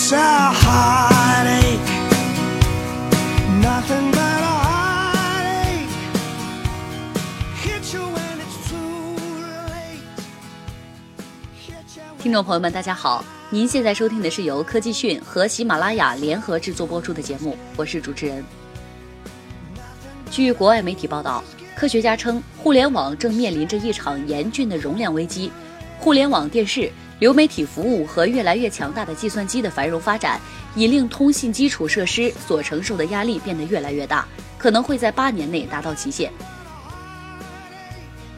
听众朋友们，大家好，您现在收听的是由科技讯和喜马拉雅联合制作播出的节目，我是主持人。据国外媒体报道，科学家称，互联网正面临着一场严峻的容量危机。互联网电视、流媒体服务和越来越强大的计算机的繁荣发展，已令通信基础设施所承受的压力变得越来越大，可能会在八年内达到极限。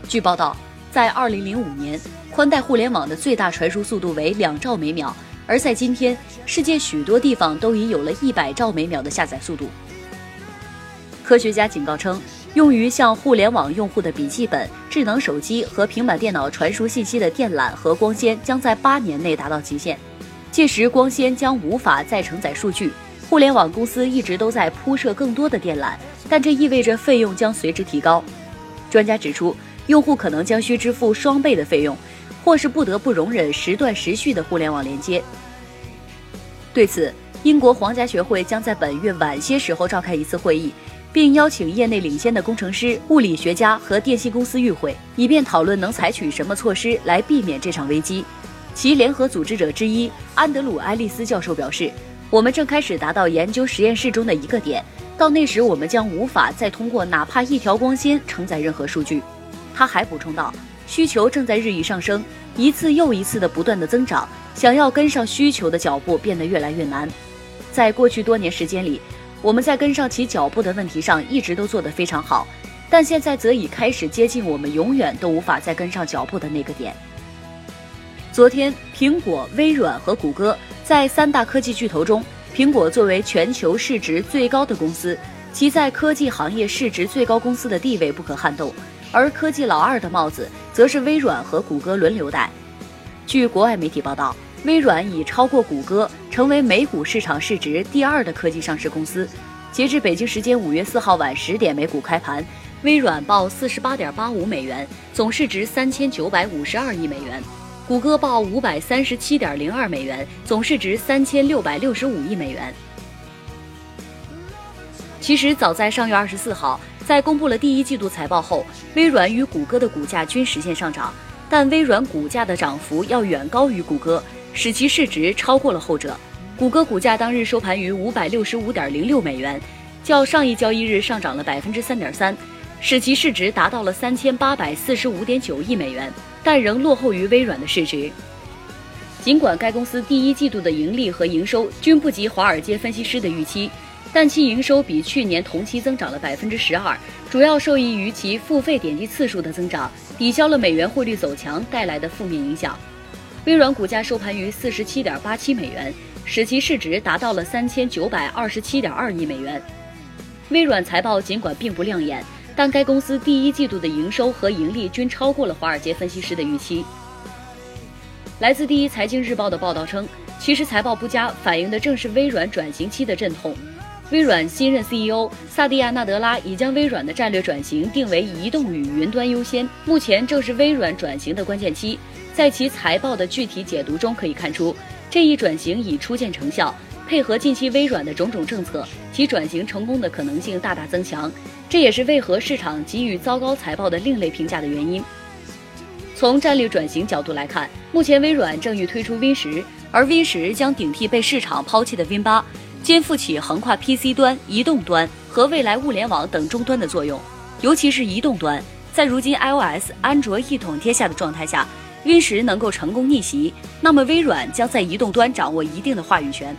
据报道，在2005年，宽带互联网的最大传输速度为两兆每秒，而在今天，世界许多地方都已有了一百兆每秒的下载速度。科学家警告称，用于向互联网用户的笔记本、智能手机和平板电脑传输信息的电缆和光纤将在八年内达到极限，届时光纤将无法再承载数据。互联网公司一直都在铺设更多的电缆，但这意味着费用将随之提高。专家指出，用户可能将需支付双倍的费用，或是不得不容忍时断时续的互联网连接。对此，英国皇家学会将在本月晚些时候召开一次会议。并邀请业内领先的工程师、物理学家和电信公司与会，以便讨论能采取什么措施来避免这场危机。其联合组织者之一安德鲁·埃利斯教授表示：“我们正开始达到研究实验室中的一个点，到那时我们将无法再通过哪怕一条光纤承载任何数据。”他还补充道：“需求正在日益上升，一次又一次的不断的增长，想要跟上需求的脚步变得越来越难。在过去多年时间里。”我们在跟上其脚步的问题上一直都做得非常好，但现在则已开始接近我们永远都无法再跟上脚步的那个点。昨天，苹果、微软和谷歌在三大科技巨头中，苹果作为全球市值最高的公司，其在科技行业市值最高公司的地位不可撼动，而科技老二的帽子则是微软和谷歌轮流戴。据国外媒体报道。微软已超过谷歌，成为美股市场市值第二的科技上市公司。截至北京时间五月四号晚十点，美股开盘，微软报四十八点八五美元，总市值三千九百五十二亿美元；谷歌报五百三十七点零二美元，总市值三千六百六十五亿美元。其实，早在上月二十四号，在公布了第一季度财报后，微软与谷歌的股价均实现上涨，但微软股价的涨幅要远高于谷歌。使其市值超过了后者。谷歌股价当日收盘于五百六十五点零六美元，较上一交易日上涨了百分之三点三，使其市值达到了三千八百四十五点九亿美元，但仍落后于微软的市值。尽管该公司第一季度的盈利和营收均不及华尔街分析师的预期，但其营收比去年同期增长了百分之十二，主要受益于其付费点击次数的增长，抵消了美元汇率走强带来的负面影响。微软股价收盘于四十七点八七美元，使其市值达到了三千九百二十七点二亿美元。微软财报尽管并不亮眼，但该公司第一季度的营收和盈利均超过了华尔街分析师的预期。来自第一财经日报的报道称，其实财报不佳反映的正是微软转型期的阵痛。微软新任 CEO 萨蒂亚·纳德拉已将微软的战略转型定为移动与云端优先，目前正是微软转型的关键期。在其财报的具体解读中可以看出，这一转型已初见成效。配合近期微软的种种政策，其转型成功的可能性大大增强。这也是为何市场给予糟糕财报的另类评价的原因。从战略转型角度来看，目前微软正欲推出 Win 十，而 Win 十将顶替被市场抛弃的 Win 八，肩负起横跨 PC 端、移动端和未来物联网等终端的作用。尤其是移动端，在如今 iOS、安卓一统天下的状态下。Win 十能够成功逆袭，那么微软将在移动端掌握一定的话语权。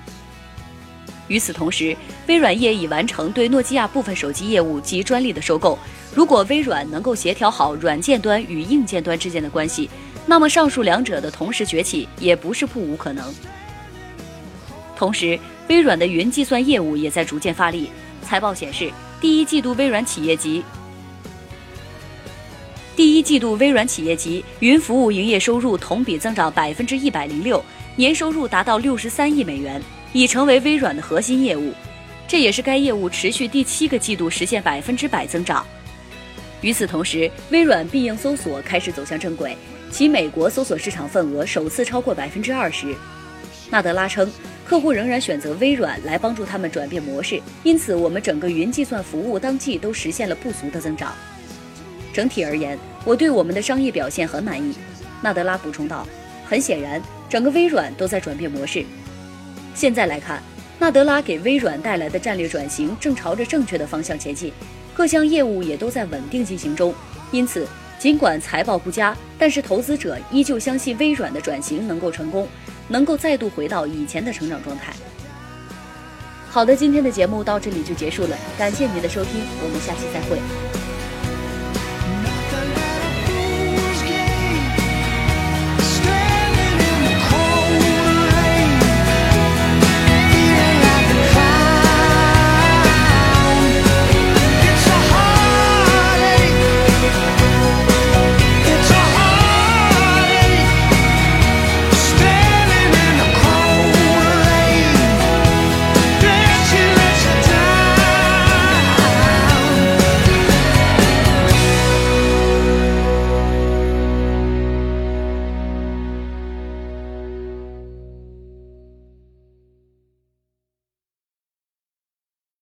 与此同时，微软业已完成对诺基亚部分手机业务及专利的收购。如果微软能够协调好软件端与硬件端之间的关系，那么上述两者的同时崛起也不是不无可能。同时，微软的云计算业务也在逐渐发力。财报显示，第一季度微软企业级。第一季度，微软企业级云服务营业收入同比增长百分之一百零六，年收入达到六十三亿美元，已成为微软的核心业务。这也是该业务持续第七个季度实现百分之百增长。与此同时，微软必应搜索开始走向正轨，其美国搜索市场份额首次超过百分之二十。纳德拉称。客户仍然选择微软来帮助他们转变模式，因此我们整个云计算服务当季都实现了不俗的增长。整体而言，我对我们的商业表现很满意。纳德拉补充道：“很显然，整个微软都在转变模式。现在来看，纳德拉给微软带来的战略转型正朝着正确的方向前进，各项业务也都在稳定进行中。因此，尽管财报不佳，但是投资者依旧相信微软的转型能够成功，能够再度回到以前的成长状态。”好的，今天的节目到这里就结束了，感谢您的收听，我们下期再会。